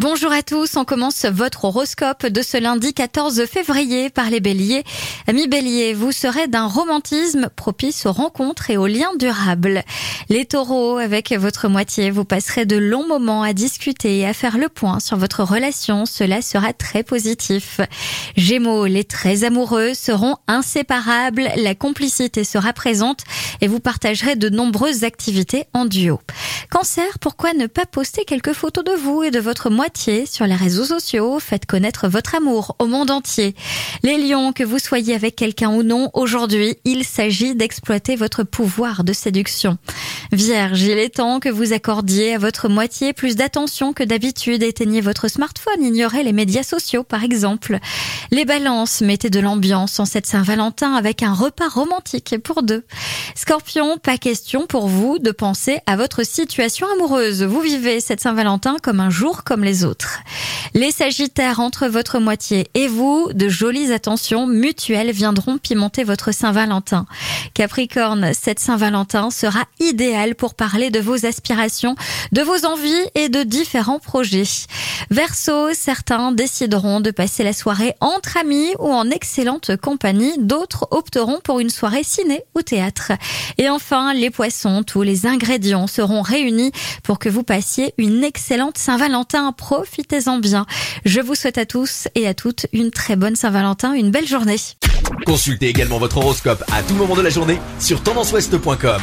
Bonjour à tous, on commence votre horoscope de ce lundi 14 février par les béliers. Amis béliers, vous serez d'un romantisme propice aux rencontres et aux liens durables. Les taureaux, avec votre moitié, vous passerez de longs moments à discuter et à faire le point sur votre relation, cela sera très positif. Gémeaux, les très amoureux seront inséparables, la complicité sera présente et vous partagerez de nombreuses activités en duo. Cancer, pourquoi ne pas poster quelques photos de vous et de votre moitié sur les réseaux sociaux. Faites connaître votre amour au monde entier. Les lions, que vous soyez avec quelqu'un ou non, aujourd'hui, il s'agit d'exploiter votre pouvoir de séduction. Vierge, il est temps que vous accordiez à votre moitié plus d'attention que d'habitude. Éteignez votre smartphone, ignorez les médias sociaux par exemple. Les balances, mettez de l'ambiance en cette Saint-Valentin avec un repas romantique pour deux. Scorpion, pas question pour vous de penser à votre situation amoureuse. Vous vivez cette Saint-Valentin comme un jour comme les Sagittaires entre votre moitié et vous, de jolies attentions mutuelles viendront pimenter votre Saint-Valentin. Capricorne, cette Saint-Valentin sera idéale pour parler de vos aspirations, de vos envies et de différents projets. Verseau, certains décideront de passer la soirée entre amis ou en excellente compagnie, d'autres opteront pour une soirée ciné ou théâtre. Et enfin, les poissons, tous les ingrédients seront réunis pour que vous passiez une excellente Saint-Valentin. Profitez-en bien. Je vous souhaite à tous et à toutes une très bonne Saint-Valentin, une belle journée. Consultez également votre horoscope à tout moment de la journée sur tendanceouest.com.